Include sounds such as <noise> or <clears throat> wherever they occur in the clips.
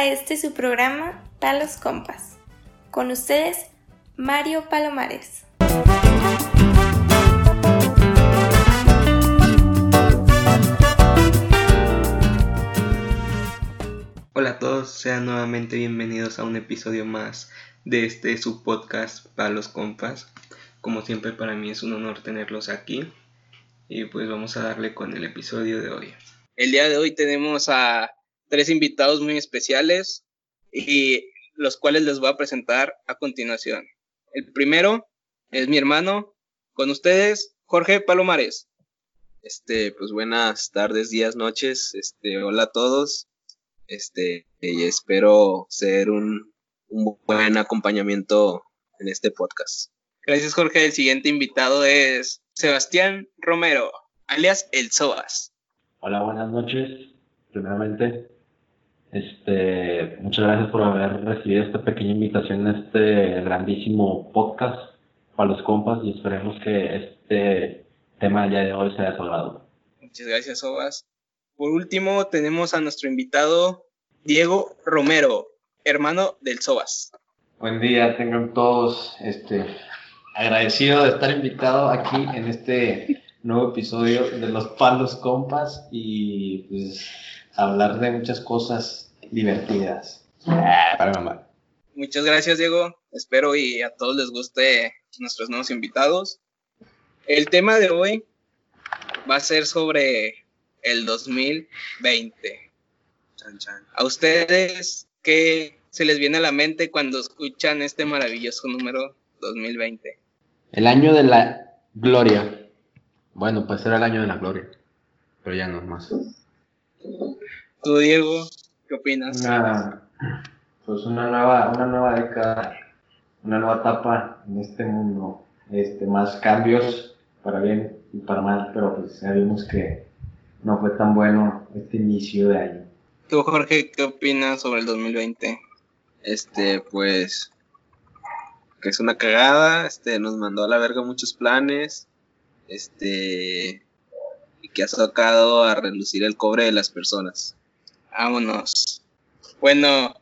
a este su programa Palos Compas. Con ustedes, Mario Palomares. Hola a todos, sean nuevamente bienvenidos a un episodio más de este su podcast Palos Compas. Como siempre para mí es un honor tenerlos aquí y pues vamos a darle con el episodio de hoy. El día de hoy tenemos a tres invitados muy especiales y los cuales les voy a presentar a continuación. El primero es mi hermano, con ustedes, Jorge Palomares. Este, pues buenas tardes, días, noches. Este, hola a todos. Este, y espero ser un, un buen acompañamiento en este podcast. Gracias, Jorge. El siguiente invitado es Sebastián Romero, alias El Soas. Hola, buenas noches. Primeramente, este, muchas gracias por haber recibido esta pequeña invitación a este grandísimo podcast para los compas y esperemos que este tema del día de hoy sea salvado. Muchas gracias, Sobas. Por último, tenemos a nuestro invitado Diego Romero, hermano del Sobas. Buen día, tengan todos este agradecido de estar invitado aquí en este nuevo episodio de los Palos Compas y pues hablar de muchas cosas divertidas. Ah, para mamá. Muchas gracias, Diego. Espero y a todos les guste nuestros nuevos invitados. El tema de hoy va a ser sobre el 2020. A ustedes, ¿qué se les viene a la mente cuando escuchan este maravilloso número 2020? El año de la gloria. Bueno, pues era el año de la gloria, pero ya no más. Tú, Diego, ¿qué opinas? Una, pues una nueva, una nueva década, una nueva etapa en este mundo, este, más cambios para bien y para mal, pero pues ya vimos que no fue tan bueno este inicio de año. Tú, Jorge, ¿qué opinas sobre el 2020? Este, pues, que es una cagada, este, nos mandó a la verga muchos planes, este, que ha sacado a relucir el cobre de las personas. Vámonos. Bueno,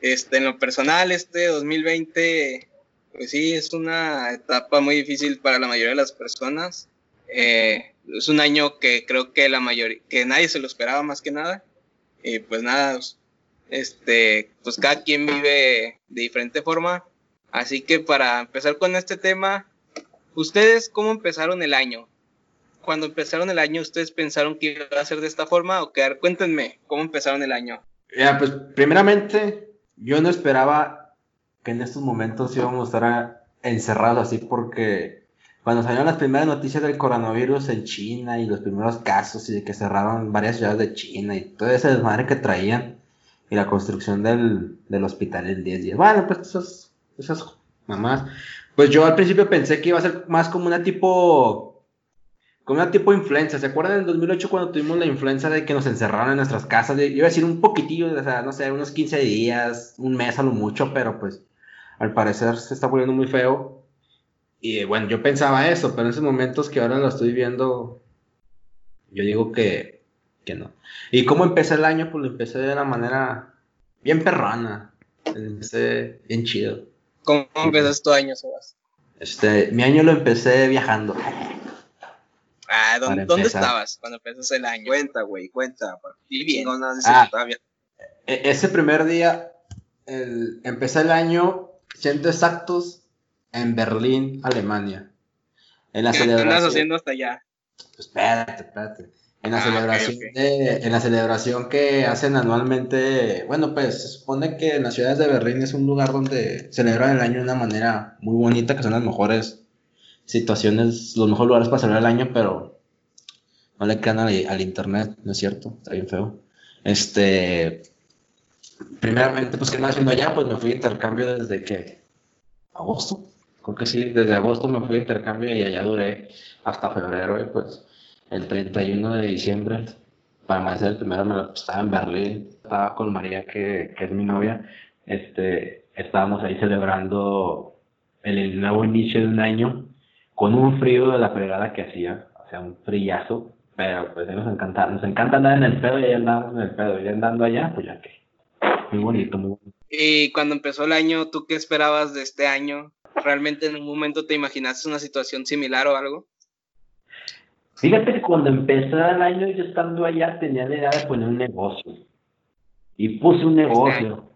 este, en lo personal, este 2020, pues sí, es una etapa muy difícil para la mayoría de las personas. Eh, es un año que creo que la mayoría, que nadie se lo esperaba más que nada. Y pues nada, este, pues cada quien vive de diferente forma. Así que para empezar con este tema, ¿ustedes cómo empezaron el año? Cuando empezaron el año, ¿ustedes pensaron que iba a ser de esta forma o quedar? Cuéntenme, ¿cómo empezaron el año? Ya, pues primeramente, yo no esperaba que en estos momentos íbamos a estar encerrados así porque cuando salieron las primeras noticias del coronavirus en China y los primeros casos y de que cerraron varias ciudades de China y todo ese desmadre que traían y la construcción del, del hospital en 10 días. Bueno, pues esas, esas mamás. Pues yo al principio pensé que iba a ser más como una tipo como una tipo influenza. ¿Se acuerdan en 2008 cuando tuvimos la influenza de que nos encerraron en nuestras casas? Yo iba a decir un poquitillo, o sea, no sé, unos 15 días, un mes a lo mucho, pero pues al parecer se está volviendo muy feo. Y bueno, yo pensaba eso, pero en esos momentos que ahora lo estoy viendo, yo digo que, que no. ¿Y cómo empecé el año? Pues lo empecé de una manera bien perrona. Empecé bien chido. ¿Cómo empezaste tu año, Sebas? Este, mi año lo empecé viajando. Ah, ¿dónde, Para ¿dónde empezar. estabas cuando empezaste el año? Cuenta, güey, cuenta. Sí, bien. No, no, Ah. todavía. E- ese primer día, el, empecé el año, siendo exactos, en Berlín, Alemania. En la ¿Qué celebración. haciendo hasta allá? Espérate, espérate. En la Ah, celebración de- en la celebración que hacen anualmente, bueno, pues se supone que en las ciudades de Berlín es un lugar donde celebran el año de una manera muy bonita, que son las mejores situaciones, los mejores lugares para celebrar el año, pero no le crean al, al internet, ¿no es cierto? Está bien feo. Este, primeramente, pues, ¿qué andaba haciendo allá? Pues me fui de intercambio desde que, agosto, creo que sí, desde agosto me fui de intercambio y allá duré hasta febrero y pues el 31 de diciembre, para más el primero, me lo- estaba en Berlín, estaba con María, que, que es mi novia, este, estábamos ahí celebrando el, el nuevo inicio de un año con un frío de la fregada que hacía, o sea, un frillazo, pero pues nos encanta, nos encanta andar en el pedo y ahí andamos en el pedo, y andando allá, pues ya que. Muy bonito, muy bonito. Y cuando empezó el año, ¿tú qué esperabas de este año? ¿Realmente en un momento te imaginaste una situación similar o algo? Fíjate que cuando empezó el año, yo estando allá, tenía la idea de poner un negocio. Y puse un negocio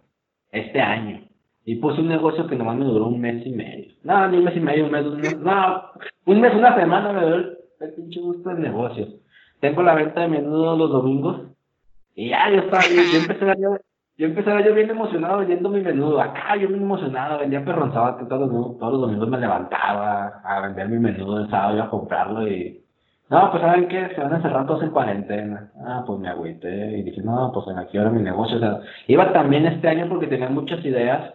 este año. Y puse un negocio que nomás me duró un mes y medio. No, ni un mes y medio, un mes, un mes. No, un mes, una semana me duró el, el pinche gusto del negocio. Tengo la venta de menudo los domingos. Y ya, yo estaba, yo, yo empecé el año, yo bien emocionado vendiendo mi menudo. Acá yo bien emocionado, vendía perronzaba todos los, todos los domingos me levantaba a vender mi menudo el sábado iba a comprarlo y no, pues saben que se van a encerrar todos en cuarentena. Ah, pues me agüité y dije, no, pues en aquí ahora mi negocio. Iba también este año porque tenía muchas ideas,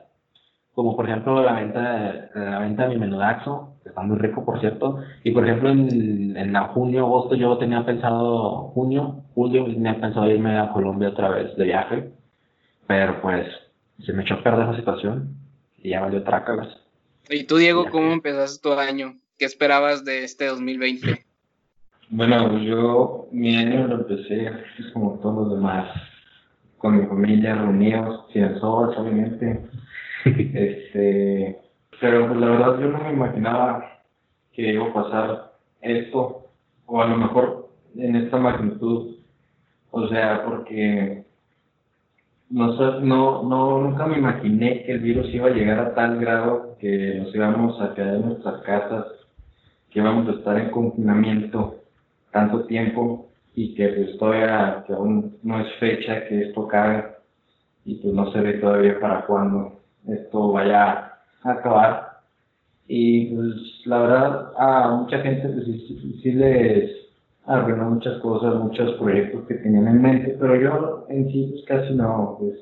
como por ejemplo la venta de, la venta de mi menudaxo, que está muy rico por cierto. Y por ejemplo en, en junio, agosto yo tenía pensado, junio, julio, tenía pensado irme a Colombia otra vez de viaje. Pero pues se me echó a perder esa situación y ya valió trácalas. ¿Y tú, Diego, cómo empezaste tu año? ¿Qué esperabas de este 2020? Bueno, yo mi año lo empecé pues, como todos los demás, con mi familia, reunidos, sin sol, obviamente. <laughs> este, pero pues la verdad yo no me imaginaba que iba a pasar esto, o a lo mejor en esta magnitud. O sea, porque no, no, no, nunca me imaginé que el virus iba a llegar a tal grado que nos íbamos a quedar en nuestras casas, que íbamos a estar en confinamiento tanto tiempo y que pues todavía aún no es fecha que esto acabe y pues no se ve todavía para cuándo esto vaya a acabar. Y pues la verdad a mucha gente pues sí, les arruinó muchas cosas, muchos proyectos que tenían en mente, pero yo en sí pues casi no, pues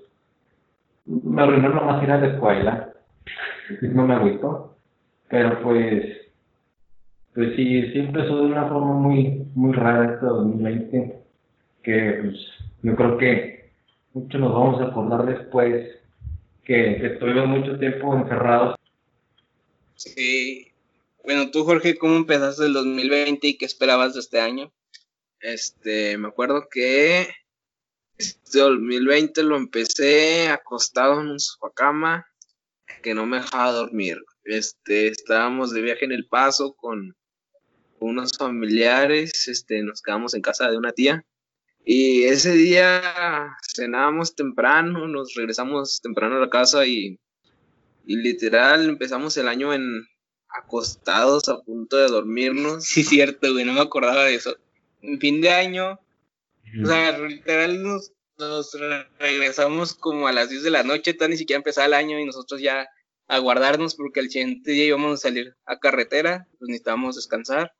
me arruinó nomás ir a la escuela, no me agüito, pero pues pues sí, sí empezó de una forma muy, muy rara este 2020, que pues, yo creo que muchos nos vamos a acordar después que, estuvimos mucho tiempo encerrados. Sí. Bueno, tú, Jorge, ¿cómo empezaste el 2020 y qué esperabas de este año? Este, me acuerdo que este 2020 lo empecé acostado en un sofacama que no me dejaba dormir. Este, estábamos de viaje en El Paso con unos familiares, este, nos quedamos en casa de una tía y ese día cenábamos temprano, nos regresamos temprano a la casa y, y literal empezamos el año en acostados a punto de dormirnos. Sí, cierto, güey, no me acordaba de eso. En fin de año, o sea, literal nos, nos re- regresamos como a las 10 de la noche, todavía ni siquiera empezaba el año y nosotros ya a guardarnos porque el siguiente día íbamos a salir a carretera, pues necesitábamos descansar.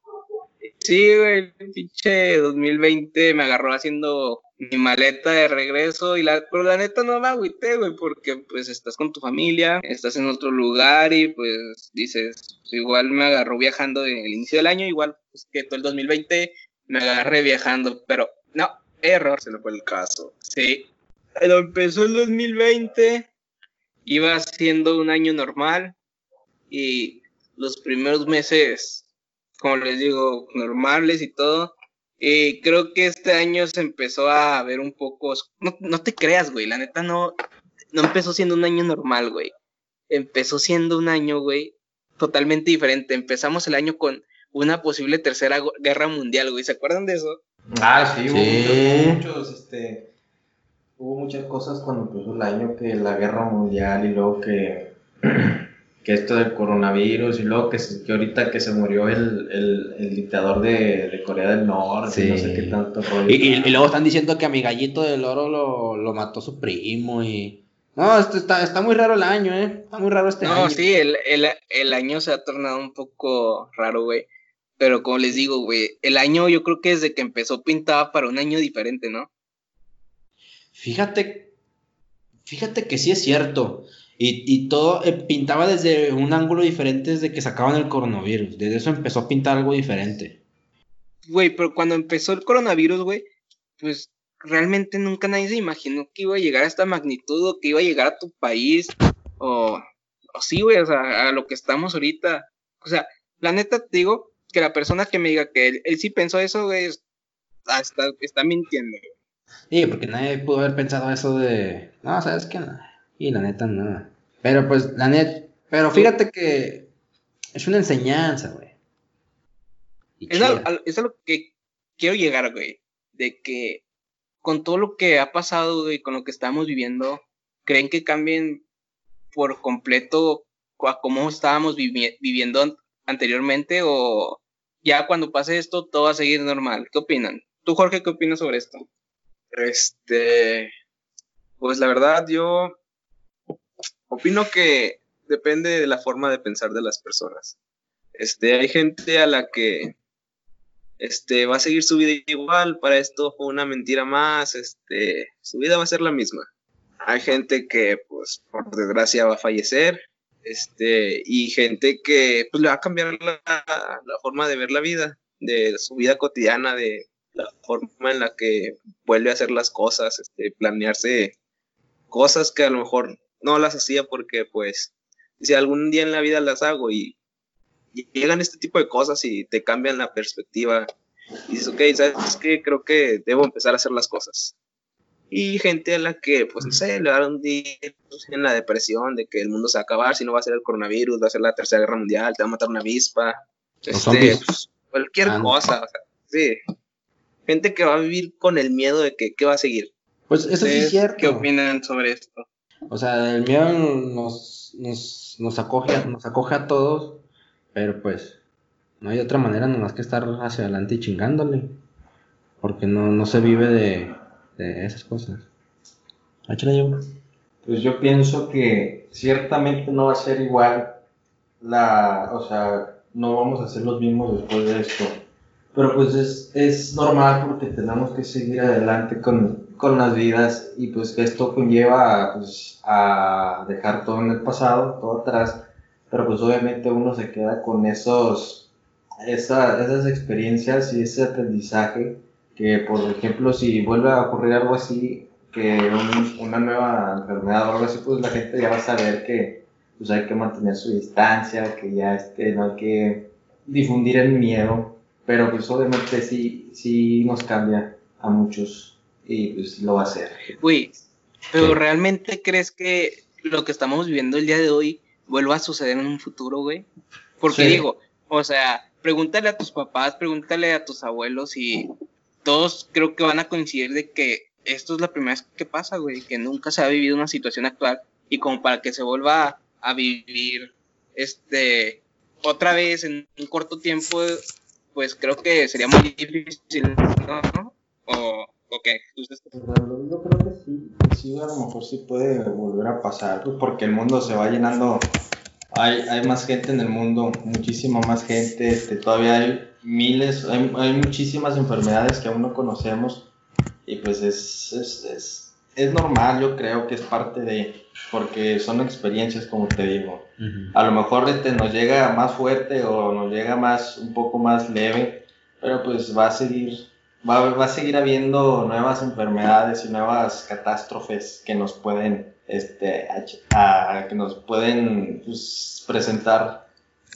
Sí, güey, el pinche 2020 me agarró haciendo mi maleta de regreso y la, pero la neta no me agüité, güey, porque pues estás con tu familia, estás en otro lugar y pues dices, igual me agarró viajando en el inicio del año, igual pues que todo el 2020 me agarré viajando, pero no, error. Se le fue el caso. Sí. Cuando empezó el 2020, iba siendo un año normal y los primeros meses, como les digo, normales y todo. Y creo que este año se empezó a ver un poco... No, no te creas, güey, la neta no, no empezó siendo un año normal, güey. Empezó siendo un año, güey, totalmente diferente. Empezamos el año con una posible tercera gu- guerra mundial, güey. ¿Se acuerdan de eso? Ah, sí, hubo Sí. muchos, hubo muchos, este, hubo muchas cosas cuando empezó el año, que la guerra mundial y luego que, que esto del coronavirus y luego que, se- que ahorita que se murió el, el, el dictador de, de Corea del Norte, Sí. no sé qué tanto rollo. Y, y- y luego están diciendo que a mi gallito del oro lo, lo mató su primo y... No, esto está, está muy raro el año, ¿eh? Está muy raro este No, año. sí, el, el, el año se ha tornado un poco raro, güey. Pero como les digo, güey, el año yo creo que desde que empezó pintaba para un año diferente, ¿no? Fíjate, fíjate que sí es cierto. Y, y todo eh, pintaba desde un ángulo diferente desde que sacaban el coronavirus. Desde eso empezó a pintar algo diferente. Güey, pero cuando empezó el coronavirus, güey, pues realmente nunca nadie se imaginó que iba a llegar a esta magnitud o que iba a llegar a tu país o, o sí, güey, o sea, a lo que estamos ahorita. O sea, la neta te digo que la persona que me diga que él, él sí pensó eso, güey, ah, está, está mintiendo. güey. Sí, porque nadie pudo haber pensado eso de. No, ¿sabes qué? No. Y la neta, no. Pero pues, la neta. Pero fíjate que es una enseñanza, güey. Es a, chida. a- es a lo que quiero llegar, güey. De que con todo lo que ha pasado, güey, con lo que estamos viviendo, ¿creen que cambien por completo a cómo estábamos vivi- viviendo an- anteriormente? ¿O ya cuando pase esto todo va a seguir normal? ¿Qué opinan? Tú, Jorge, ¿qué opinas sobre esto? Este, pues la verdad yo opino que depende de la forma de pensar de las personas. Este, hay gente a la que este va a seguir su vida igual, para esto fue una mentira más, este, su vida va a ser la misma. Hay gente que pues por desgracia va a fallecer, este, y gente que pues le va a cambiar la, forma de ver la vida, de su vida cotidiana, de la forma en la que vuelve a hacer las cosas, este, planearse cosas que a lo mejor no las hacía porque pues si algún día en la vida las hago y, y llegan este tipo de cosas y te cambian la perspectiva y dices, ok, ¿sabes qué? Creo que debo empezar a hacer las cosas. Y gente a la que, pues no sé, le dar un día en la depresión de que el mundo se va a acabar, si no va a ser el coronavirus, va a ser la tercera guerra mundial, te va a matar una avispa, este, pues, cualquier Ah, cosa, o sea, sí. Gente que va a vivir con el miedo de que qué va a seguir. Pues eso sí es ¿Ustedes cierto. ¿Qué opinan sobre esto? O sea, el miedo nos, nos, nos, acoge, nos acoge a todos, pero pues no hay otra manera nomás que estar hacia adelante y chingándole. Porque no, no se vive de, de esas cosas. Échale yo. Pues yo pienso que ciertamente no va a ser igual la, o sea, no vamos a ser los mismos después de esto. Pero pues es, es normal porque tenemos que seguir adelante con, con las vidas y pues esto conlleva pues, a dejar todo en el pasado, todo atrás. Pero pues obviamente uno se queda con esos, esa- esas experiencias y ese aprendizaje que por ejemplo si vuelve a ocurrir algo así, que un- una nueva enfermedad o algo así, pues la gente ya va a saber que pues hay que mantener su distancia, que ya este, no hay que difundir el miedo, pero pues obviamente sí, sí nos cambia a muchos y pues lo va a hacer. Güey, pero. ¿realmente crees que lo que estamos viviendo el día de hoy vuelva a suceder en un futuro, güey? Porque Sí. digo, o sea, pregúntale a tus papás, pregúntale a tus abuelos y todos creo que van a coincidir de que esto es la primera vez que pasa, güey, que nunca se ha vivido una situación actual y como para que se vuelva a, a vivir este otra vez en un corto tiempo, pues creo que sería muy difícil, ¿no? O, o qué, ¿Ustedes qué Yo creo que sí, sí, a lo mejor sí puede volver a pasar, pues porque el mundo se va llenando, hay, hay más gente en el mundo, muchísima más gente, este, todavía hay miles, hay, hay muchísimas enfermedades que aún no conocemos y pues es, es, es, es normal, yo creo que es parte de, porque son experiencias como te digo. A lo mejor este nos llega más fuerte o nos llega más, un poco más leve, pero pues va a seguir, va, a- va a seguir habiendo nuevas enfermedades y nuevas catástrofes que nos pueden, este, ach- a- que nos pueden pues, presentar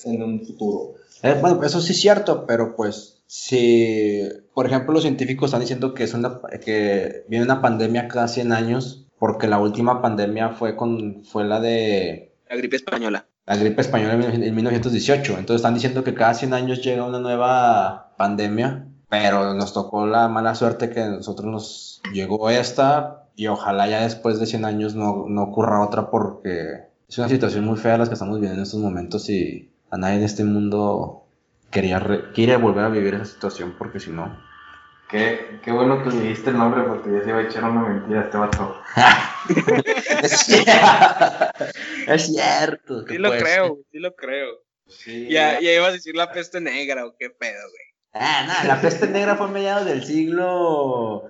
en un futuro. Eh, bueno, eso sí es cierto, pero pues si, por ejemplo, los científicos están diciendo que, es una, que viene una pandemia cada 100 años, porque la última pandemia fue, con, fue la de La gripe española. la gripe española en 19- en 1918. Entonces están diciendo que cada 100 años llega una nueva pandemia, pero nos tocó la mala suerte que a nosotros nos llegó esta y ojalá ya después de 100 años no, no ocurra otra porque es una situación muy fea las que estamos viviendo en estos momentos y a nadie en este mundo quería re- quiere volver a vivir esa situación porque si no... Qué, qué bueno que le diste el nombre porque ya se iba a echar una mentira a este vato. <laughs> es cierto, es cierto. que Sí lo puede creo, sí lo creo. Sí, Ya, ya ibas a decir la peste negra o qué pedo, güey. Ah, no, la peste negra fue a mediados del siglo.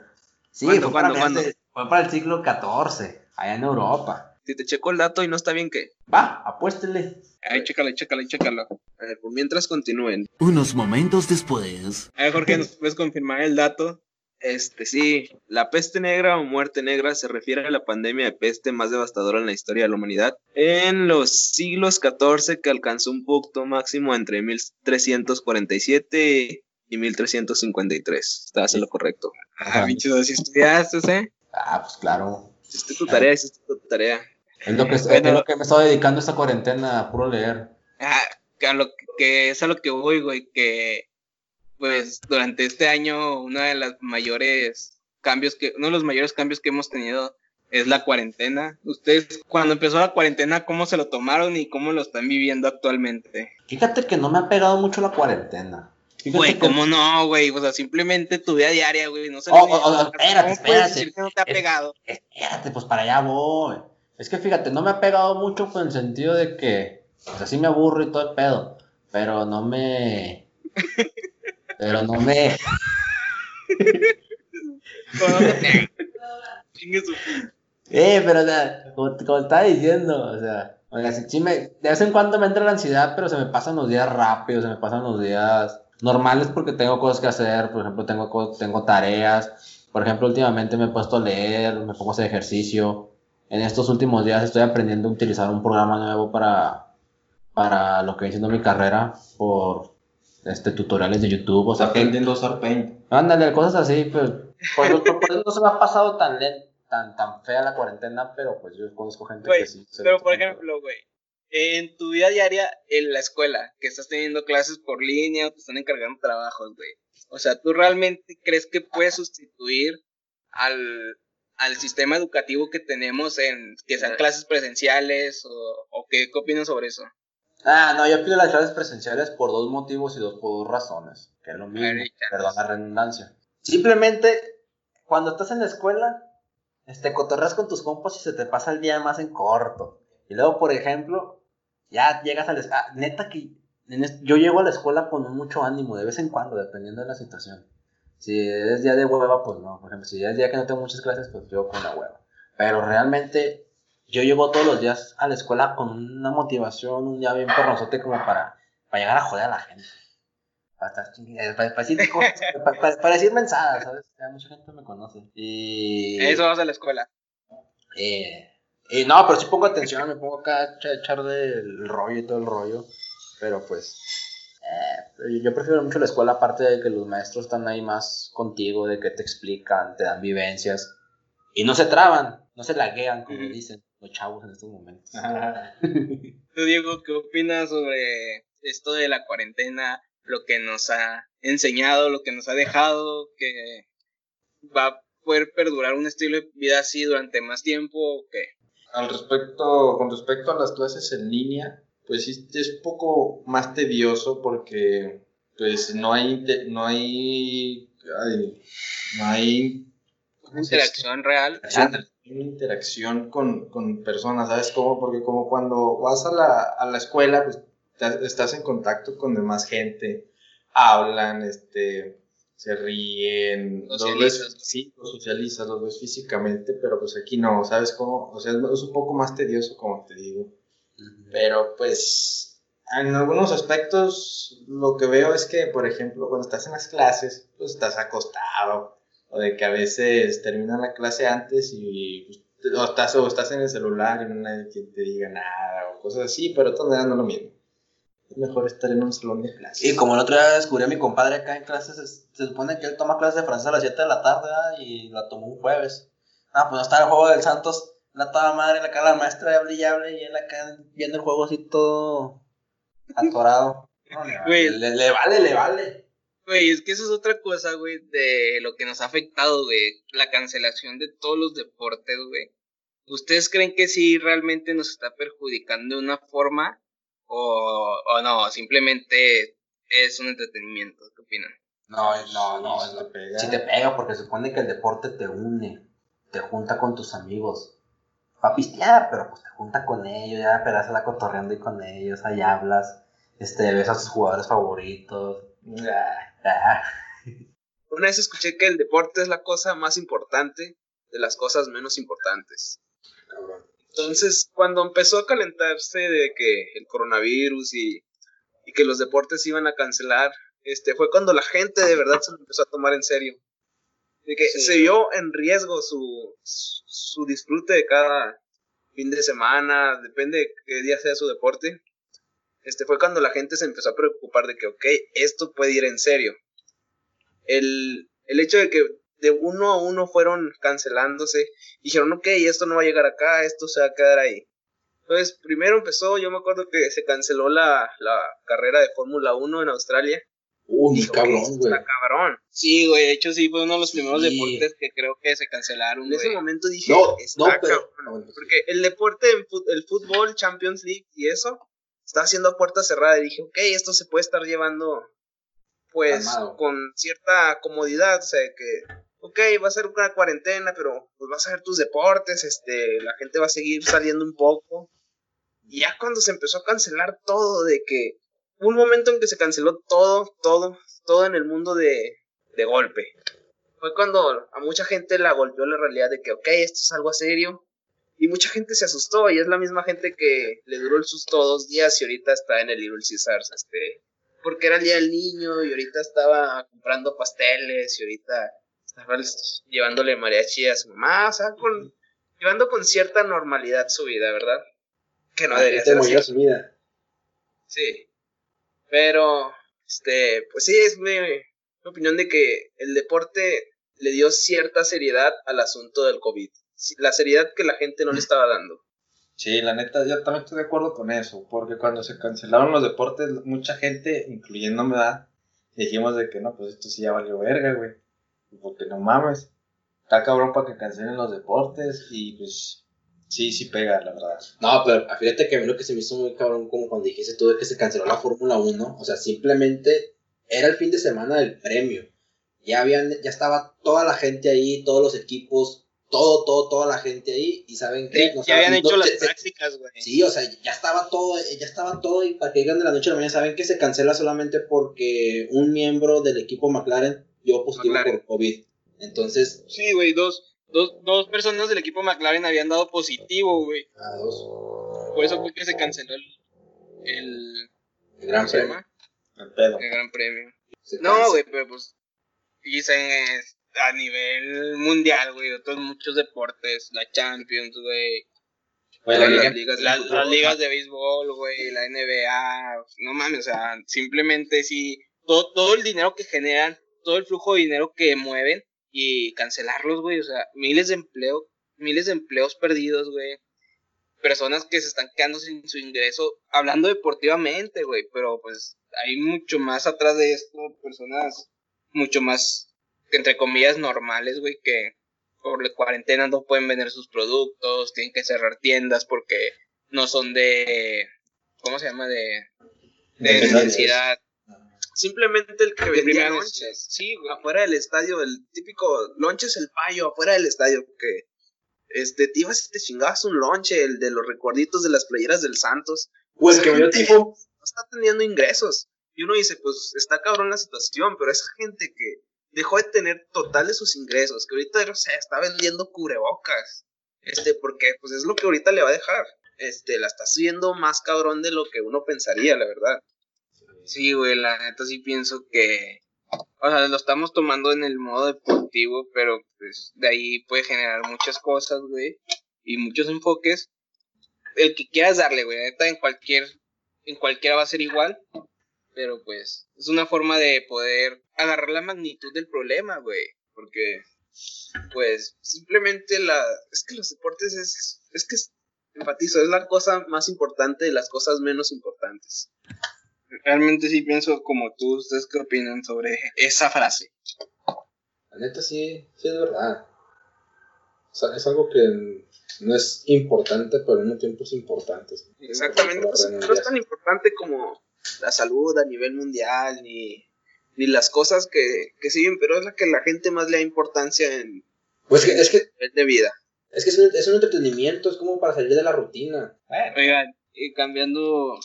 Sí, ¿Cuándo, fue, para cuándo, mediados de- fue para el siglo XIV, allá en Europa. Si te checo el dato y no está bien, ¿qué? Va, apuéstele. Ay, chécalo, chécalo, chécalo. A ver, por mientras continúen. Unos momentos después. A ver, Jorge, ¿nos puedes confirmar el dato? Este sí, la peste negra o muerte negra se refiere a la pandemia de peste más devastadora en la historia de la humanidad en los siglos XIV que alcanzó un punto máximo entre 1347 y y 1353. Estás en lo correcto. Ah, bicho, si estudiaste, ¿eh? Ah, pues claro. Hiciste tu tarea, hiciste tu tarea. Es lo que, es Bueno. lo que me estaba dedicando esta cuarentena, a puro leer. Ah, que a lo que, que es a lo que voy, güey, que pues durante este año uno de los mayores cambios que, uno de los mayores cambios que hemos tenido es la cuarentena. Ustedes, cuando empezó la cuarentena, ¿cómo se lo tomaron y cómo lo están viviendo actualmente? Fíjate que no me ha pegado mucho la cuarentena. Güey, ¿cómo no, güey? O sea, simplemente tu vida diaria, güey, no se Oh, oh, oh, espérate, ¿Cómo puedes espérate. decir que no te ha pegado? Espérate, pues para allá voy. Es que fíjate, no me ha pegado mucho con el sentido de que, o sea, sí me aburro y todo el pedo, pero no me... Pero no me... <laughs> ¿Cómo no te- Chingue su- Eh, pero o sea, como, como estaba diciendo, o sea, o sea, sí me, de vez en cuando me entra la ansiedad, pero se me pasan los días rápido, se me pasan los días normales porque tengo cosas que hacer, por ejemplo, tengo, tengo tareas, por ejemplo, últimamente me he puesto a leer, me pongo a hacer ejercicio, en estos últimos días estoy aprendiendo a utilizar un programa nuevo para, para lo que viene siendo mi carrera por este, tutoriales de YouTube, o sea, aprendiendo a usar Paint. Ándale, cosas así, pues. Por, eso- por eso no se me ha pasado tan len- tan, tan fea la cuarentena, pero pues yo conozco gente Güey, que sí. se Pero por ejemplo, güey, en tu vida diaria en la escuela, que estás teniendo clases por línea o te están encargando trabajos, güey. O sea, ¿tú realmente crees que puedes sustituir al, al sistema educativo que tenemos en que sean clases presenciales o, o qué, qué opinas sobre eso? Ah, no, yo pido las clases presenciales por dos motivos y dos por dos razones, que es lo mismo, perdón la redundancia. Simplemente, cuando estás en la escuela, este, cotorreas con tus compas y se te pasa el día más en corto. Y luego, por ejemplo, ya llegas a la escuela, neta que yo llego a la escuela con mucho ánimo, de vez en cuando, dependiendo de la situación. Si es día de hueva, pues no. Por ejemplo, si es día que no tengo muchas clases, pues yo con la hueva. Pero realmente yo llego todos los días a la escuela con una motivación, un día bien perronzote como para, para llegar a joder a la gente. Para, estar eh, para, para decir cosas, <laughs> para, para- para decir mensadas, ¿sabes? Ya mucha gente me conoce. Y... Eso vas a la escuela. Eh, eh, no, pero sí pongo atención, me pongo acá a echa- echar del rollo y todo el rollo. Pero pues, eh, yo prefiero mucho la escuela, aparte de que los maestros están ahí más contigo, de que te explican, te dan vivencias. Y no se traban, no se laguean, como dicen los chavos en estos momentos. Tú, Diego, ¿qué opinas sobre esto de la cuarentena? Lo que nos ha enseñado, lo que nos ha dejado, que va a poder perdurar un estilo de vida así durante más tiempo o qué? Al respecto, con respecto a las clases en línea, pues sí es un poco más tedioso porque pues no hay, no hay, ay, no hay interacción real. Una interacción con, con personas, ¿sabes cómo? Porque como cuando vas a la, a la escuela, pues estás en contacto con demás gente, hablan, este, se ríen, los ves, sí, los socializas, los ves físicamente, pero pues aquí no, ¿sabes cómo? O sea, es, un poco más tedioso, como te digo. Pero pues en algunos aspectos lo que veo es que, por ejemplo, cuando estás en las clases, pues estás acostado, o de que a veces terminan la clase antes y pues, o estás, o estás en el celular y no hay quien te diga nada, o cosas así, pero maneras no es lo mismo. Es mejor estar en un salón de clases. Y como el otro día descubrí a mi compadre acá en clases, es- se supone que él toma clases de francés a las 7 de la tarde ¿verdad? y la tomó un jueves. Ah, pues no está el juego del Santos, la toda madre, la cara de la maestra hable y hable y él acá viendo el juego así todo atorado. No, le, vale, Güey. le, le vale, le vale. Güey, es que eso es otra cosa, güey, de lo que nos ha afectado, güey, la cancelación de todos los deportes, güey. ¿Ustedes creen que sí realmente nos está perjudicando de una forma o, o no, simplemente es un entretenimiento? ¿Qué opinan? No, no, no, Sí, es sí lo- te pega. sí te pega porque se supone que el deporte te une, te junta con tus amigos. Pa' pistear, pero pues te junta con ellos, ya pegas la cotorreando y con ellos, ahí hablas, este, ves a tus jugadores favoritos. Ah, ah. Una vez escuché que el deporte es la cosa más importante de las cosas menos importantes. Entonces, cuando empezó a calentarse de que el coronavirus y, y que los deportes iban a cancelar, este, fue cuando la gente de verdad se lo empezó a tomar en serio. De que Sí. se vio en riesgo su, su disfrute de cada fin de semana, depende de qué día sea su deporte. Este fue cuando la gente se empezó a preocupar de que, ok, esto puede ir en serio. el, el hecho de que de uno a uno fueron cancelándose, dijeron, ok, esto no va a llegar acá, esto se va a quedar ahí. Entonces, primero empezó, yo me acuerdo que se canceló la, la carrera de Fórmula 1 en Australia. Uy, Dije, "Ok, cabrón, güey. Está cabrón. Sí, güey, de hecho sí fue uno de los primeros Sí. deportes que creo que se cancelaron. En ese momento dije, No, está no, pero- cabrón. ah, sí. Porque el deporte, el fútbol, Champions League y eso, está haciendo a puerta cerrada. Y dije, ok, esto se puede estar llevando, pues, con cierta comodidad. O sea, que, ok, va a ser una cuarentena, pero pues vas a ver tus deportes, este, la gente va a seguir saliendo un poco. Y ya cuando se empezó a cancelar todo, de que un momento en que se canceló todo, todo, todo en el mundo de, de golpe. Fue cuando a mucha gente la golpeó la realidad de que, ok, esto es algo serio. Y mucha gente se asustó, y es la misma gente que le duró el susto dos días y ahorita está en el Little Caesars, este, porque era el día del niño y ahorita estaba comprando pasteles y ahorita estaba llevándole mariachi a su mamá, o sea, con, llevando con cierta normalidad su vida, ¿verdad? Que no La debería ser así. su vida. Sí. Pero, este, pues sí, es mi, mi opinión de que el deporte le dio cierta seriedad al asunto del COVID. La seriedad que la gente no le estaba dando. Sí, la neta, yo también estoy de acuerdo con eso, porque cuando se cancelaron los deportes, mucha gente, incluyéndome, ¿verdad? dijimos de que no, pues esto sí ya valió verga, güey. Porque no mames, está cabrón para que cancelen los deportes y pues sí, sí pega, la verdad. No, pero fíjate que a mí lo que se me hizo muy cabrón, como cuando dijiste tú de que se canceló la Fórmula 1, o sea, simplemente era el fin de semana del premio. Ya habían, ya estaba toda la gente ahí, todos los equipos, todo, todo, toda la gente ahí, y saben que Sí, ya habían hecho las se- prácticas, güey. Sí, o sea, ya estaba todo, ya estaba todo, y para que digan de la noche a la mañana, saben que se cancela solamente porque un miembro del equipo McLaren dio positivo McLaren. por COVID. Entonces, Sí, güey, dos, dos, dos personas del equipo McLaren habían dado positivo, güey. a dos, Por eso fue que se canceló el, el, el gran ¿cómo se premio. llama? El pedo. El gran premio. Se No, güey, pero pues dicen es a nivel mundial, güey, otros muchos deportes, la Champions, güey, Güey, la las, liga- ligas, la- las la- ligas de béisbol, güey, la NBA, no mames, o sea, simplemente sí, todo, todo el dinero que generan, todo el flujo de dinero que mueven y cancelarlos, güey, o sea, miles de empleos, miles de empleos perdidos, güey, personas que se están quedando sin su ingreso, hablando deportivamente, güey, pero pues hay mucho más atrás de esto, personas mucho más, entre comillas, normales, güey, que por la cuarentena no pueden vender sus productos, tienen que cerrar tiendas porque no son de, ¿cómo se llama? De De necesidad. Simplemente el que vendía lonches, sí, güey, afuera del estadio, el típico lonches el payo, afuera del estadio, que este, te ibas y te chingabas un lonche, el de los recuerditos de las playeras del Santos, Pues que me dio Gente tipo. no está teniendo ingresos. Y uno dice, pues está cabrón la situación, pero esa gente que dejó de tener total de sus ingresos, que ahorita, o sea, está vendiendo cubrebocas, este, porque pues es lo que ahorita le va a dejar. Este, la está subiendo más cabrón de lo que uno pensaría, la verdad. Sí, güey, la neta sí pienso que, o sea, lo estamos tomando en el modo deportivo, pero pues de ahí puede generar muchas cosas, güey, y muchos enfoques. El que quieras darle, güey, neta, en cualquier, en cualquiera va a ser igual, pero pues es una forma de poder agarrar la magnitud del problema, güey, porque pues simplemente la, es que los deportes es, es que es- enfatizo, es la cosa más importante de las cosas menos importantes. Realmente sí pienso como tú, ¿ustedes qué opinan sobre esa frase? La neta sí, sí es verdad. O sea, es algo que no es importante, pero al mismo tiempo es importante. Exactamente, pues, no es tan importante como la salud a nivel mundial, ni, ni las cosas que, que siguen, pero es la que la gente más le da importancia en Pues que- es que, nivel de vida. es, que es, un, es un entretenimiento, es como para salir de la rutina. Oigan, y cambiando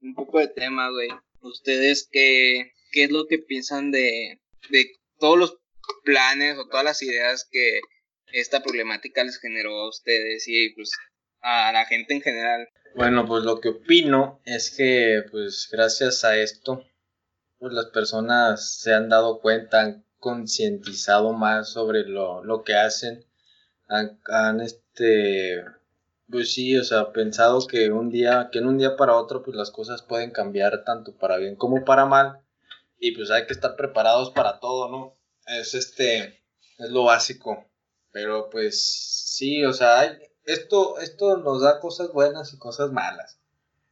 un poco de tema, güey, ¿ustedes qué, qué es lo que piensan de, de todos los planes o todas las ideas que esta problemática les generó a ustedes y pues a la gente en general? Bueno, pues lo que opino es que, pues gracias a esto, pues las personas se han dado cuenta, han concientizado más sobre lo, lo que hacen, han, han, este, pues sí, o sea, pensado que un día, que en un día para otro, pues las cosas pueden cambiar tanto para bien como para mal, y pues hay que estar preparados para todo, ¿no? es este, es lo básico. Pero pues sí, o sea, hay- esto, esto nos da cosas buenas y cosas malas.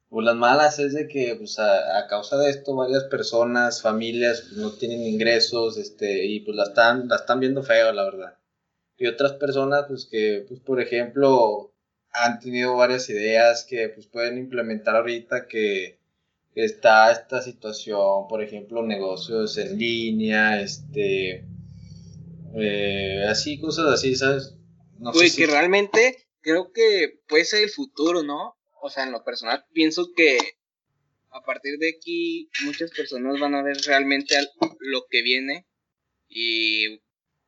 Pues las malas es de que pues a, causa de esto varias personas, familias pues, no tienen ingresos, este, y pues la están, la están viendo feo, la verdad. Y otras personas, pues que, pues por ejemplo, han tenido varias ideas que pues pueden implementar ahorita que está esta situación, por ejemplo, negocios en línea, este, eh, así, cosas así, ¿sabes? No Güey, sé que si- realmente creo que puede ser el futuro, ¿no? O sea, en lo personal pienso que a partir de aquí muchas personas van a ver realmente al- lo que viene y,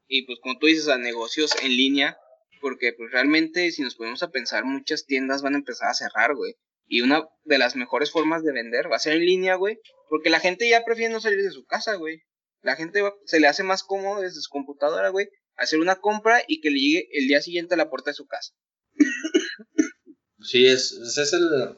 y pues como tú dices, a negocios en línea, porque pues realmente si nos ponemos a pensar muchas tiendas van a empezar a cerrar, güey. Y una de las mejores formas de vender va a ser en línea, güey, porque la gente ya prefiere no salir de su casa, güey. La gente va- se le hace más cómodo desde su computadora, güey, hacer una compra y que le llegue el día siguiente a la puerta de su casa. Sí, es, ese es el,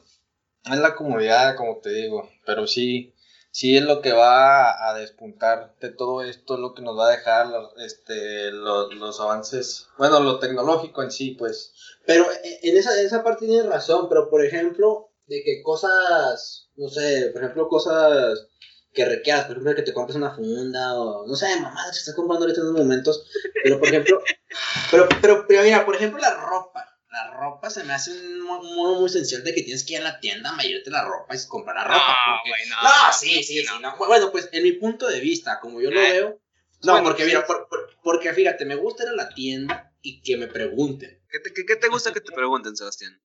es la comodidad, como te digo, pero sí, sí es lo que va a despuntar de todo esto, lo que nos va a dejar este, lo- los avances, bueno, lo tecnológico en sí, pues. Pero eh, en esa, esa parte tienes razón, pero por ejemplo, de que cosas, no sé, por ejemplo, cosas que requieras, por ejemplo, que te compres una funda o, no sé, mamá, se está comprando ahorita en unos momentos, pero por ejemplo, <laughs> pero, pero, pero mira, por ejemplo, la ropa. La ropa se me hace un mo- un modo muy esencial de que tienes que ir a la tienda a medirte la ropa y comprar la ropa. porque- güey, no. No, sí, sí, sí, no. Bueno, pues en mi punto de vista, como yo lo Ah, veo, no, bueno, porque sí. mira, por- por- porque fíjate, me gusta ir a la tienda y que me pregunten. ¿Qué te, qué, qué te gusta que te pregunten, Sebastián?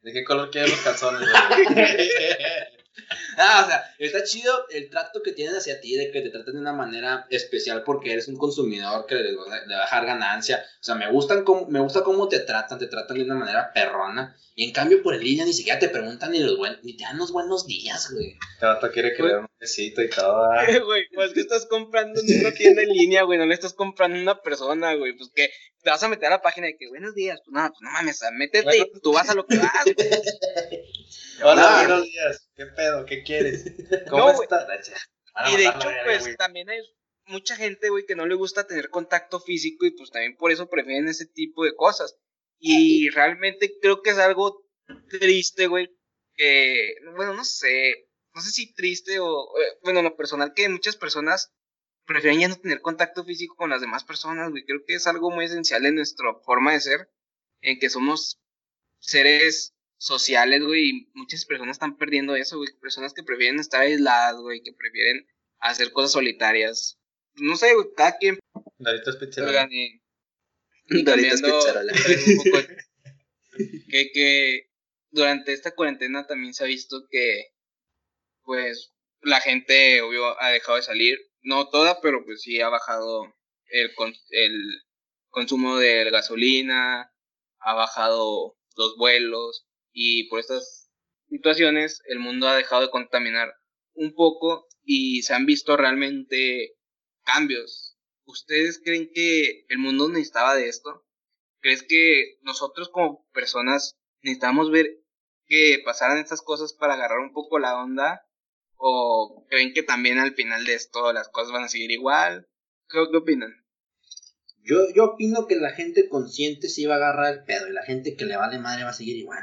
¿De qué color quieren los calzones? <laughs> <laughs> <laughs> Ah, o sea, está chido el trato que tienen hacia ti, de que te tratan de una manera especial porque eres un consumidor que le, le va a dejar ganancia. O sea, me gustan cómo, me gusta cómo te tratan, te tratan de una manera perrona. Y en cambio, por en línea ni siquiera te preguntan ni los buen, ni te dan los buenos días, güey. Vato quiere que y todo. ah. <laughs> Güey, pues que estás comprando en una tienda en línea, güey, no le estás comprando a una persona, güey, pues que te vas a meter a la página de que buenos días, pues nada, pues no mames, métete Bueno. y tú vas a lo que vas, güey. <laughs> Hola, No. buenos días. ¿Qué pedo? ¿Qué quieres? <laughs> ¿Cómo No, estás? Y de hecho, pues también hay mucha gente, güey, que no le gusta tener contacto físico y pues también por eso prefieren ese tipo de cosas. Y realmente creo que es algo triste, güey, que, bueno, no sé, no sé si triste o, eh, bueno, en lo personal que muchas personas prefieren ya no tener contacto físico con las demás personas, güey. Creo que es algo muy esencial en nuestra forma de ser, en que somos seres sociales, güey, y muchas personas están perdiendo eso, güey. Personas que prefieren estar aisladas, güey, que prefieren hacer cosas solitarias. No sé, güey, cada quien Doritos que, que durante esta cuarentena también se ha visto que, pues, la gente, obvio, ha dejado de salir. No toda, pero pues sí ha bajado el, el consumo de gasolina, ha bajado los vuelos y por estas situaciones el mundo ha dejado de contaminar un poco y se han visto realmente cambios. ¿Ustedes creen que el mundo necesitaba de esto? ¿Crees que nosotros como personas necesitamos ver que pasaran estas cosas para agarrar un poco la onda? ¿O creen que también al final de esto las cosas van a seguir igual? ¿Qué, opinan? Yo, yo opino que la gente consciente sí va a agarrar el pedo y la gente que le vale madre va a seguir igual.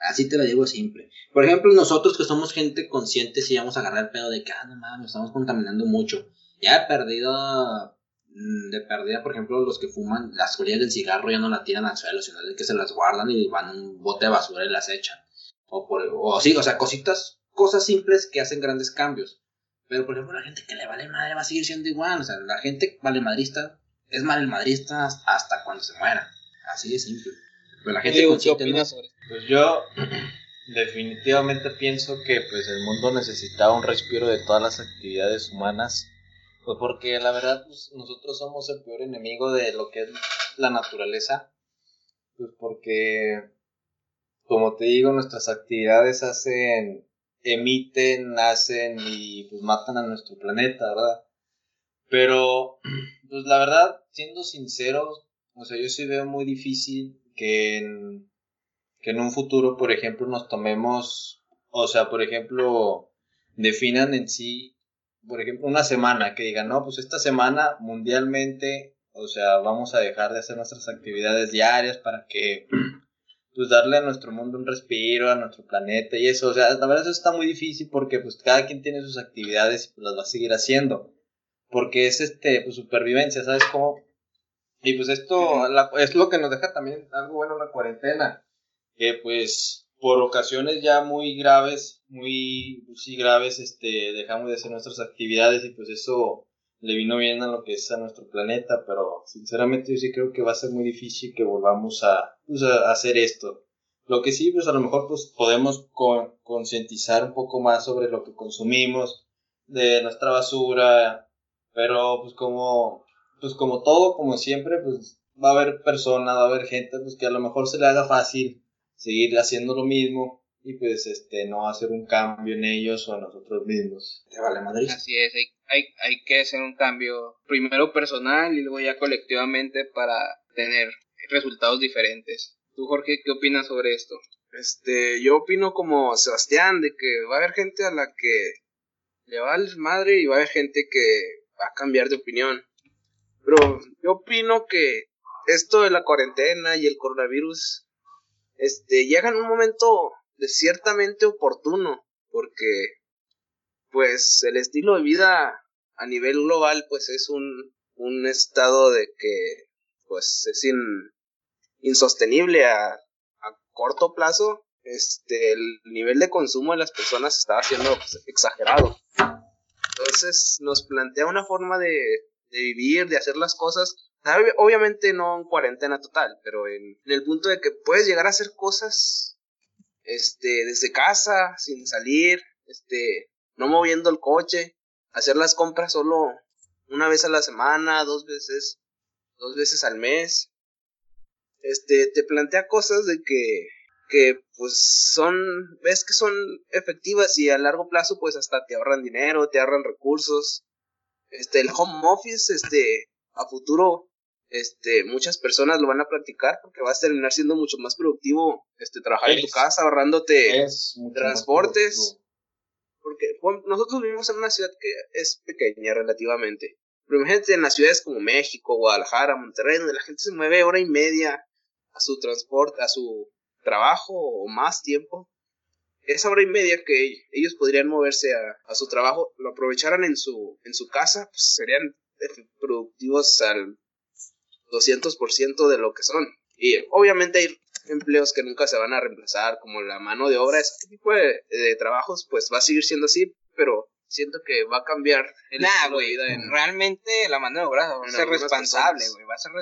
Así te lo digo simple. Por ejemplo, nosotros que somos gente consciente sí vamos a agarrar el pedo de que, ah, no mames, estamos contaminando mucho. Ya he perdido, mm, de perdida, por ejemplo, los que fuman las colillas del cigarro ya no la tiran al suelo, sino que se las guardan y van a un bote de basura y las echan. O, por, o sí, o sea, cositas, cosas simples que hacen grandes cambios. Pero, por ejemplo, la gente que le vale madre va a seguir siendo igual. O sea, la gente vale madrista es mal el madrista hasta cuando se muera. Así de simple. Pero la gente ¿qué opinas sobre esto? Pues yo <clears throat> definitivamente pienso que pues el mundo necesitaba un respiro de todas las actividades humanas. Pues porque la verdad pues, nosotros somos el peor enemigo de lo que es la naturaleza. Pues porque, como te digo, nuestras actividades hacen, emiten, hacen y pues matan a nuestro planeta, ¿verdad? Pero, <clears throat> pues la verdad, siendo sinceros, o sea, yo sí veo muy difícil que en, que en un futuro, por ejemplo, nos tomemos, o sea, por ejemplo, definan en sí por ejemplo, una semana, que digan, no, pues esta semana mundialmente, o sea, vamos a dejar de hacer nuestras actividades diarias para que, <clears throat> pues darle a nuestro mundo un respiro, a nuestro planeta y eso, o sea, la verdad eso está muy difícil porque pues cada quien tiene sus actividades y pues las va a seguir haciendo, porque es este, pues supervivencia, ¿sabes cómo? Y pues esto la- es lo que nos deja también algo bueno la cuarentena, que pues por ocasiones ya muy graves, muy pues, sí graves, este, dejamos de hacer nuestras actividades y pues eso le vino bien a lo que es a nuestro planeta, pero sinceramente yo sí creo que va a ser muy difícil que volvamos a, pues, a hacer esto. Lo que sí, pues a lo mejor pues podemos con- concientizar un poco más sobre lo que consumimos, de nuestra basura, pero pues como, pues como todo, como siempre, pues va a haber personas, va a haber gente pues que a lo mejor se le haga fácil seguir haciendo lo mismo y pues este no hacer un cambio en ellos o en nosotros mismos. Te vale Madrid. Así es, hay, hay, hay que hacer un cambio primero personal y luego ya colectivamente para tener resultados diferentes. ¿Tú, Jorge, qué opinas sobre esto? Este, yo opino como Sebastián, de que va a haber gente a la que le va al madre y va a haber gente que va a cambiar de opinión. Pero yo opino que esto de la cuarentena y el coronavirus, este, llega en un momento de ciertamente oportuno, porque, pues, el estilo de vida a nivel global, pues, es un, un estado de que, pues, es in- insostenible a, a corto plazo, este, el nivel de consumo de las personas estaba siendo pues, exagerado. Entonces nos plantea una forma de, de vivir, de hacer las cosas. Ob- Obviamente no en cuarentena total, pero en, en el punto de que puedes llegar a hacer cosas este, desde casa, sin salir, este, no moviendo el coche, hacer las compras solo una vez a la semana, dos veces, dos veces al mes este, te plantea cosas de que, que pues son, ves que son efectivas y a largo plazo pues hasta te ahorran dinero, te ahorran recursos. Este, el home office, este, a futuro, este, muchas personas lo van a practicar porque vas a terminar siendo mucho más productivo, este, trabajar en tu casa, ahorrándote transportes. Porque nosotros vivimos en una ciudad que es pequeña relativamente. Pero imagínate en las ciudades como México, Guadalajara, Monterrey, donde la gente se mueve hora y media a su transporte, a su trabajo o más tiempo. Esa hora y media que ellos podrían moverse a, su trabajo, lo aprovecharan en su, en su casa, pues serían productivos al 200% de lo que son. Y obviamente hay empleos que nunca se van a reemplazar, como la mano de obra, ese tipo de, de trabajos, pues va a seguir siendo así, pero siento que va a cambiar el Nah, estilo de güey, vida en- realmente la mano de obra va a ser responsable, güey, va a ser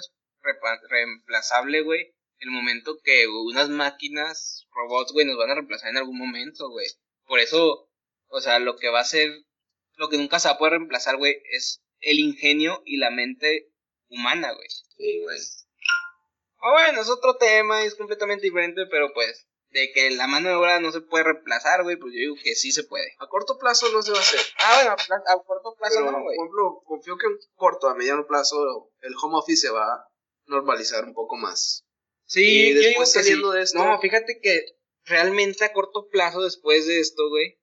reemplazable, güey, el momento que unas máquinas, robots, güey, nos van a reemplazar en algún momento, güey. Por eso, o sea, lo que va a ser, lo que nunca se va a poder reemplazar, güey, es el ingenio y la mente humana, güey. Sí, güey. Ah, bueno, es otro tema, es completamente diferente, pero pues, de que la mano de obra no se puede reemplazar, güey, pues yo digo que sí se puede. A corto plazo no se va a hacer. Ah, bueno, a, a corto plazo Pero, no, güey. por ejemplo, confío que en corto, a mediano plazo, el home office se va a normalizar un poco más. Sí, Y yo después digo que saliendo sí. de esto- No, fíjate que realmente a corto plazo después de esto, güey,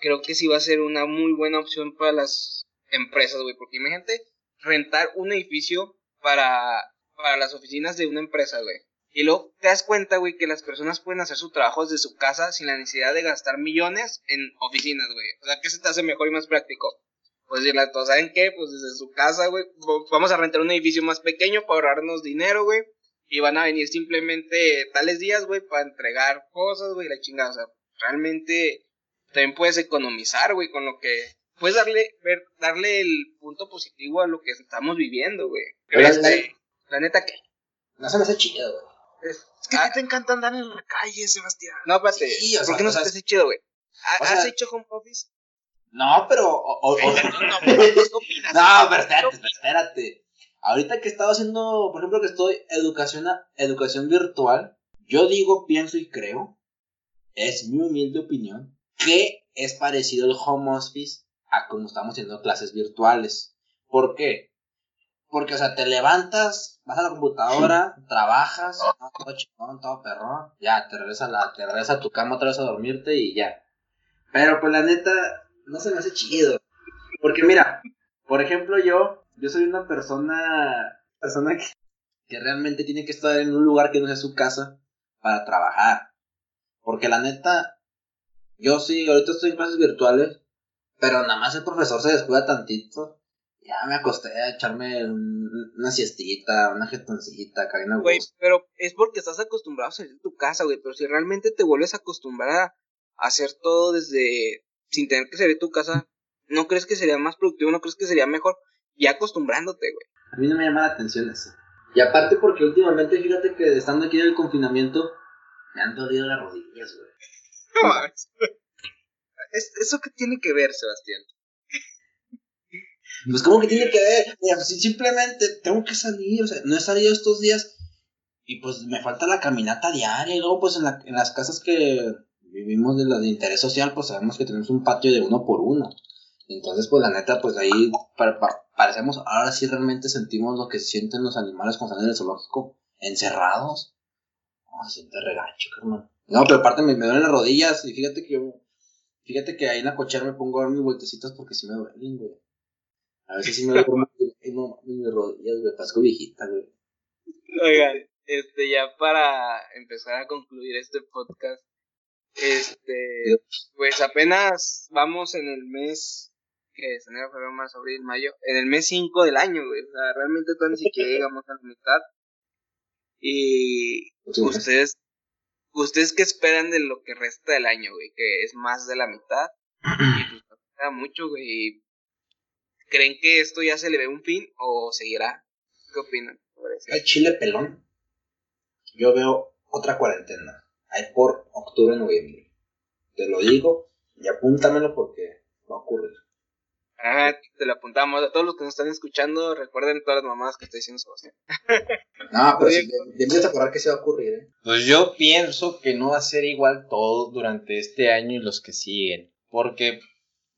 creo que sí va a ser una muy buena opción para las empresas, güey, porque imagínate rentar un edificio para, para las oficinas de una empresa, güey. Y luego te das cuenta, güey, que las personas pueden hacer su trabajo desde su casa sin la necesidad de gastar millones en oficinas, güey. O sea, ¿qué se te hace mejor y más práctico? Pues decirle a todos, ¿saben qué? Pues desde su casa, güey, vamos a rentar un edificio más pequeño para ahorrarnos dinero, güey. Y van a venir simplemente tales días, güey, para entregar cosas, güey, la chingada. O sea, realmente también puedes economizar, güey, con lo que... Puedes darle, ver, darle el punto positivo a lo que estamos viviendo, güey. Pero Este, la- neta que... No se me hace chido, güey. Es, Es que a ah, ti te encanta andar en la calle, Sebastián. no, espérate. Sí, ¿Por sea, qué no se te hace chido, güey? ¿Ha- o ¿Has sea- hecho home office? No, pero. o- o- o- no. No, pero espérate, pero espérate. Ahorita que he estado haciendo, por ejemplo, que estoy educación, a- educación virtual, yo digo, pienso y creo, es mi humilde opinión, que es parecido el home office a como estamos haciendo clases virtuales. ¿Por qué? Porque, o sea, te levantas, vas a la computadora, trabajas, ¿no? todo chingón, todo perrón, ya, te regresas a, la, te regresas a tu cama otra vez a dormirte y ya. Pero, pues, la neta, no se me hace chido. Porque mira, por ejemplo, yo, yo soy una persona, persona que, que realmente tiene que estar en un lugar que no sea su casa para trabajar. Porque la neta, yo sí, ahorita estoy en clases virtuales, pero nada más el profesor se descuida tantito. Ya me acosté a echarme un- una siestita, una jetoncita, cadena Güey, pero es porque estás acostumbrado a salir de tu casa, güey. Pero si realmente te vuelves a acostumbrar a hacer todo desde sin tener que salir de tu casa, ¿no crees que sería más productivo? ¿No crees que sería mejor? Ya acostumbrándote, güey. A mí no me llama la atención eso. Y aparte porque últimamente, fíjate que estando aquí en el confinamiento, me han dolido las rodillas, güey. No mames. Es- ¿Eso qué tiene que ver, Sebastián? Pues, ¿cómo que tiene que ver? Mira, pues, si simplemente tengo que salir, o sea, no he salido estos días y pues me falta la caminata diaria. Y luego, pues, en, la- en las casas que vivimos de las de interés social, pues sabemos que tenemos un patio de uno por uno. Entonces, pues, la neta, pues ahí pa- pa- parecemos, ahora sí realmente sentimos lo que sienten los animales cuando están en el zoológico, encerrados. No, se siente regacho, carnal. No, pero aparte me, me duelen las rodillas y fíjate que yo, fíjate que ahí en la cochera me pongo a dar mis vueltecitas porque sí me duelen, güey. A veces sí me duermo y no mis rodillas, güey, pasco viejita, güey. Oigan, este, ya para empezar a concluir este podcast, este, pues apenas vamos en el mes, que es enero, febrero, marzo, abril, mayo, en el mes 5 del año, güey, o sea, realmente todavía ni siquiera llegamos a la mitad. Y ustedes, ustedes qué esperan de lo que resta del año, güey, que es más de la mitad, y pues queda mucho, güey, ¿creen que esto ya se le ve un fin o seguirá? ¿Qué opinan? Hay chile pelón. Yo veo otra cuarentena. Hay por octubre, noviembre. Te lo digo y apúntamelo porque va a ocurrir. Ah, te lo apuntamos. A todos los que nos están escuchando, recuerden todas las mamadas que está diciendo Sebastián. <laughs> No, pero sí, de- debes acordar que se va a ocurrir, ¿eh? Pues yo pienso que no va a ser igual todo durante este año y los que siguen. Porque,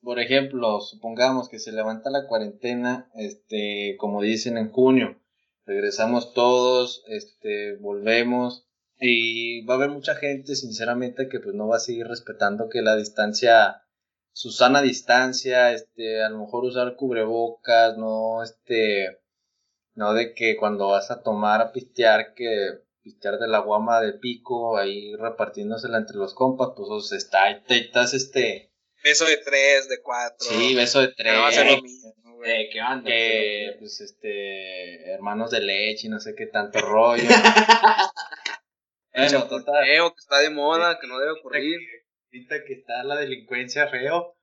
por ejemplo, supongamos que se levanta la cuarentena, este, como dicen en junio, regresamos todos, este, volvemos y va a haber mucha gente, sinceramente, que pues no va a seguir respetando que la distancia, su sana distancia, este, a lo mejor usar cubrebocas, no, este, no de que cuando vas a tomar a pistear, que pistear de la guama de pico, ahí repartiéndosela entre los compas, pues o sea, está, estás este, Beso de tres, de cuatro. sí, beso de tres, No va a ser lo mismo, güey. Eh, ¿Qué onda? que, pues este, hermanos de leche y no sé qué tanto rollo. <laughs> bueno, total. Feo, que está de moda, que no debe ocurrir. Ahorita que está la delincuencia feo.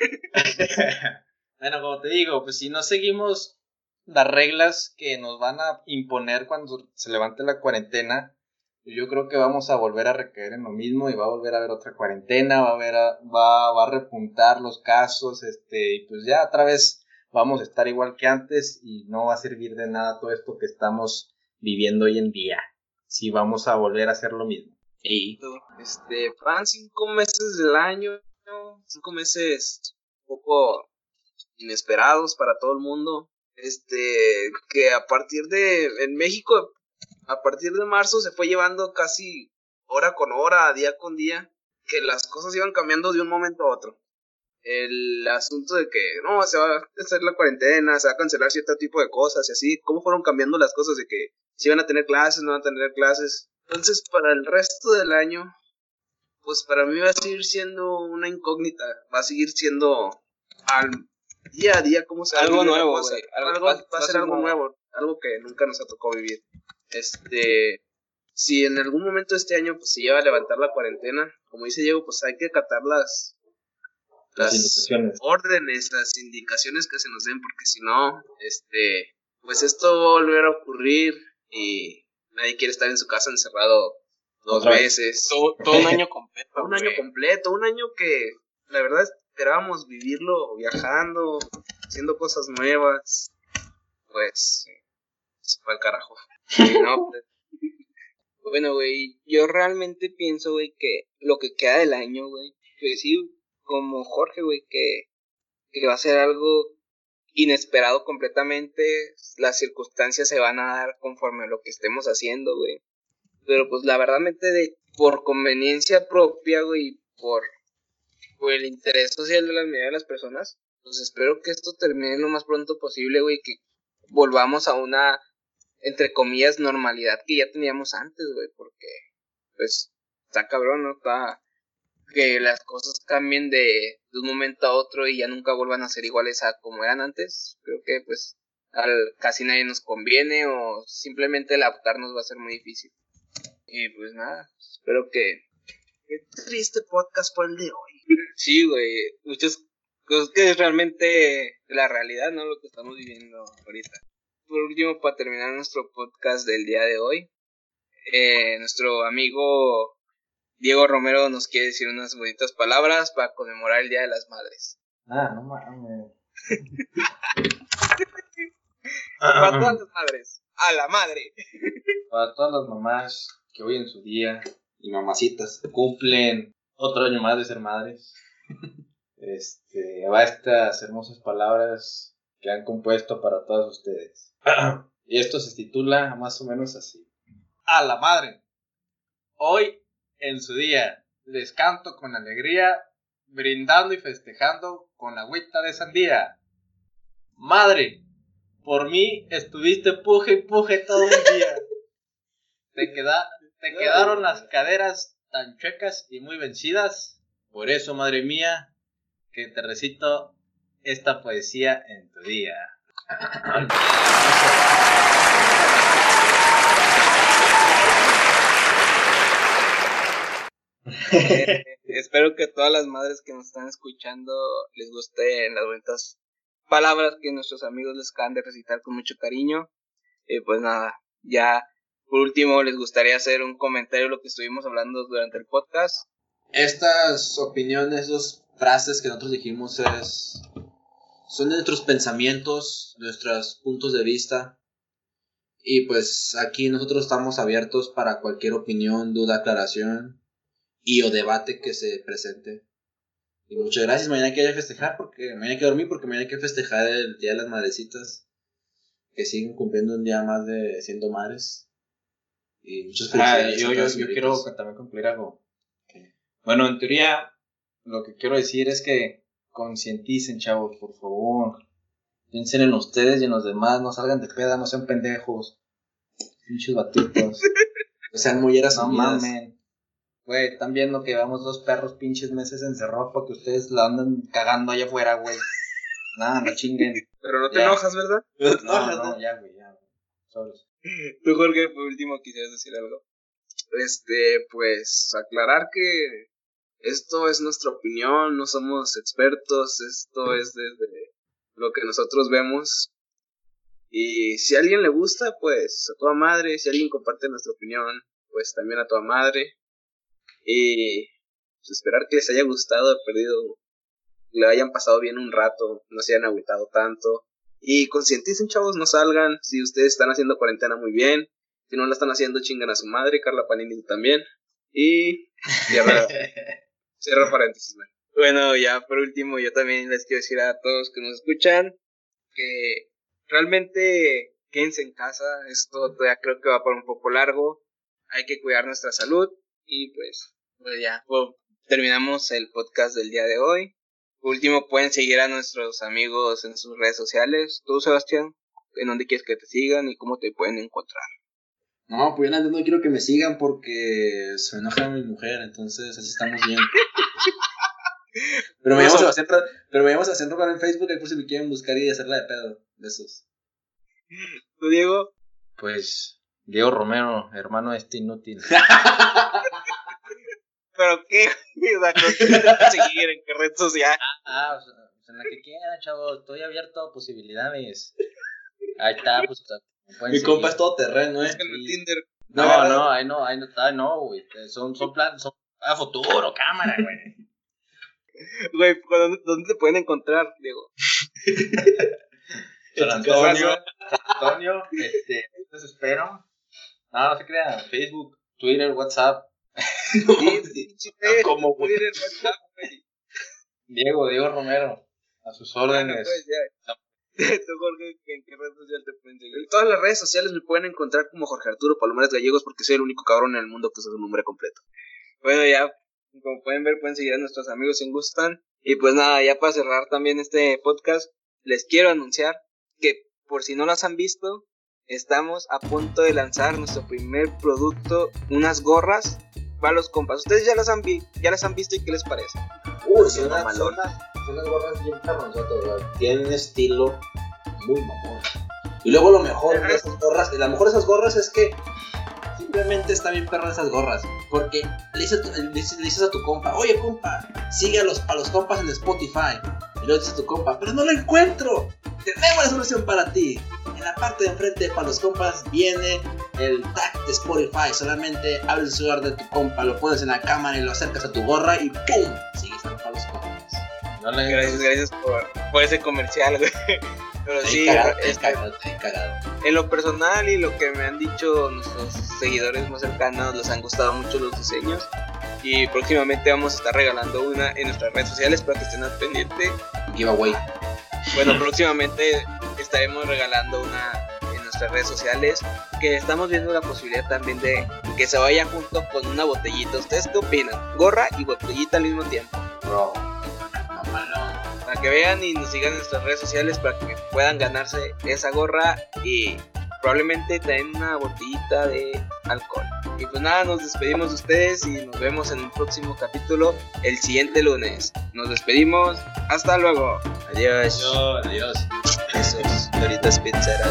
<laughs> bueno, como te digo, pues si no seguimos las reglas que nos van a imponer cuando se levante la cuarentena, yo creo que vamos a volver a recaer en lo mismo y va a volver a haber otra cuarentena, va a haber a- va, va a repuntar los casos, este, y pues ya otra vez vamos a estar igual que antes y no va a servir de nada todo esto que estamos viviendo hoy en día. Si vamos a volver a hacer lo mismo. Y Este, van cinco meses del año, cinco meses un poco inesperados para todo el mundo. Este, que a partir de, en México, a partir de marzo se fue llevando casi hora con hora, día con día, que las cosas iban cambiando de un momento a otro. El asunto de que, no, se va a hacer la cuarentena, se va a cancelar cierto tipo de cosas y así, cómo fueron cambiando las cosas de que si iban a tener clases, no van a tener clases. Entonces, para el resto del año, pues para mí va a seguir siendo una incógnita, va a seguir siendo al día a día cómo se va a Algo nuevo. Algo, Algo- va, a ser algo nuevo, algo que nunca nos ha tocado vivir. Este, si en algún momento de este año pues se lleva a levantar la cuarentena, como dice Diego, pues hay que acatar las Las las indicaciones. órdenes, las indicaciones que se nos den, porque si no, este, pues esto va a volver a ocurrir y nadie quiere estar en su casa encerrado dos veces. Todo, todo un año <laughs> completo. Un año completo, un año que la verdad esperábamos vivirlo viajando, haciendo cosas nuevas. Pues se fue al carajo. No, pues, Bueno, güey, yo realmente pienso, güey, que lo que queda del año, güey, pues sí, como Jorge, güey, que, que va a ser algo inesperado completamente, las circunstancias se van a dar conforme a lo que estemos haciendo, güey. Pero pues la verdad, de, por conveniencia propia, güey, por, por el interés social de la mayoría de las personas, pues espero que esto termine lo más pronto posible, güey, que volvamos a una, entre comillas, normalidad que ya teníamos antes, güey, porque, pues, está cabrón, ¿no? Está, que las cosas cambien de, de un momento a otro y ya nunca vuelvan a ser iguales a como eran antes. Creo que, pues, al casi nadie nos conviene o simplemente el adaptarnos va a ser muy difícil. Y pues nada, espero que... Qué triste podcast por el de hoy. Sí, güey, muchas cosas que es realmente la realidad, ¿no? Lo que estamos viviendo ahorita. Por último, para terminar nuestro podcast del día de hoy, eh, nuestro amigo Diego Romero nos quiere decir unas bonitas palabras para conmemorar el Día de las Madres. Ah, no mames. <laughs> Para todas las madres, a la madre. <laughs> Para todas las mamás que hoy en su día y mamacitas cumplen otro año más de ser madres. Este, va estas hermosas palabras que han compuesto para todas ustedes. <clears throat> Y esto se titula más o menos así. A la madre. Hoy, en su día, les canto con alegría, brindando y festejando con agüita de sandía. Madre, por mí estuviste puje y puje todo un día. Te, queda, te quedaron las caderas tan chuecas y muy vencidas. Por eso, madre mía, que te recito esta poesía en tu día. Eh, espero que todas las madres que nos están escuchando les gusten las bonitas palabras que nuestros amigos les acaban de recitar con mucho cariño. Y pues nada, ya por último les gustaría hacer un comentario de lo que estuvimos hablando durante el podcast. Estas opiniones, esas frases que nosotros dijimos es son nuestros pensamientos, nuestros puntos de vista. Y pues aquí nosotros estamos abiertos para cualquier opinión, duda, aclaración y o debate que se presente. Y muchas gracias, mañana hay que festejar porque mañana hay que dormir porque mañana hay que festejar el Día de las Madrecitas que siguen cumpliendo un día más de siendo madres. Y muchas Ah, felicidades. yo, a yo, yo las quiero también concluir algo. Bueno, en teoría, lo que quiero decir es que concienticen, chavos, por favor. Piensen en ustedes y en los demás, no salgan de peda, no sean pendejos. Pinches batitos. <laughs> O sea, mulleras No mamen. Güey, están viendo que llevamos dos perros pinches meses encerrados porque ustedes la andan cagando allá afuera, güey. Nada, no chinguen. Pero no te Ya. enojas, ¿verdad? No, no, ya, güey, ya. güey. Sobres. Tú, Jorge, por último quisieras decir algo. Este, pues aclarar que esto es nuestra opinión, no somos expertos, esto es desde lo que nosotros vemos. Y si a alguien le gusta, pues a toda madre, si alguien comparte nuestra opinión, pues también a toda madre. Y pues, esperar que les haya gustado, perdido, le hayan pasado bien un rato, no se hayan agüitado tanto. Y concienticen, chavos, no salgan. Si ustedes están haciendo cuarentena muy bien. Si no la están haciendo, chingan a su madre. Carla Panini también. Y cierra, <laughs> cierra paréntesis. Bueno, ya por último, yo también les quiero decir a todos que nos escuchan que realmente quédense en casa. Esto todavía creo que va por un poco largo. Hay que cuidar nuestra salud. Y pues, pues ya, pues, terminamos el podcast del día de hoy. Por último, pueden seguir a nuestros amigos en sus redes sociales. Tú, Sebastián, ¿en dónde quieres que te sigan y cómo te pueden encontrar? No, pues yo no quiero que me sigan porque se enoja mi mujer, entonces así estamos bien. Pero me llamo Sebastián, Ra- pero me llamo Sebastián Roca en Facebook, ahí por si me quieren buscar y hacerla de pedo. Besos. ¿Tú, Diego? Pues, Diego Romero, hermano de este inútil. <laughs> ¿Pero qué? O sea, ¿con seguir? ¿En qué red social? Ah, o sea, pues en la que quiera, chavo. Estoy abierto a posibilidades. Ahí está, pues. o sea, Mi compa es todo terreno, eh. En el Tinder. No, no, ahí no, ahí no está, no, güey. Son, son planes, son a futuro, cámara, <laughs> güey. Güey, ¿dónde, ¿dónde te pueden encontrar, Diego? <laughs> San Antonio, San Antonio, este, los espero. No, no se crean, Facebook, Twitter, WhatsApp. <laughs> Sí, sí, sí, ¿Cómo, güey? Twitter, WhatsApp, güey. Diego, Diego Romero, a sus Bueno, órdenes. pues ya. <laughs> Tú, Jorge, ¿en qué red social te pueden seguir? En todas las redes sociales me pueden encontrar como Jorge Arturo Palomares Gallegos porque soy el único cabrón en el mundo que usa su nombre completo. Bueno, ya, como pueden ver, pueden seguir a nuestros amigos si gustan. Y pues nada, ya para cerrar también este podcast, les quiero anunciar que por si no las han visto, estamos a punto de lanzar nuestro primer producto, unas gorras para los compas. Ustedes ya las han, vi ya las han visto y qué les parece. Uy, son son unas- gorras bien. Tienen estilo muy mamón. Y luego lo mejor de esas gorras, lo mejor de esas gorras es que simplemente está bien perro esas gorras. Porque le dices, a tu- compa, oye compa, sigue a los, a los compas en Spotify. Y luego dices a tu compa, pero no lo encuentro. Tenemos la solución para ti. En la parte de enfrente para los compas viene el tag de Spotify. Solamente abres el celular de tu compa, lo pones en la cámara y lo acercas a tu gorra y ¡pum! Sigues para los compas. No le Gracias, gracias por, por ese comercial, güey. <laughs> Pero sí, cagado, este, cagado, cagado. en lo personal y lo que me han dicho nuestros seguidores más cercanos, les han gustado mucho los diseños. Y próximamente vamos a estar regalando una en nuestras redes sociales para que estén al pendiente. Giveaway. Bueno, <laughs> próximamente estaremos regalando una en nuestras redes sociales. Que estamos viendo la posibilidad también de que se vaya junto con una botellita. ¿Ustedes qué opinan? Gorra y botellita al mismo tiempo. Bro. Que vean y nos sigan en nuestras redes sociales para que puedan ganarse esa gorra y probablemente también una botellita de alcohol. Y pues nada, nos despedimos de ustedes y nos vemos en el próximo capítulo el siguiente lunes. Nos despedimos. Hasta luego. Adiós. Adiós. Besos. Doritos Pizzera.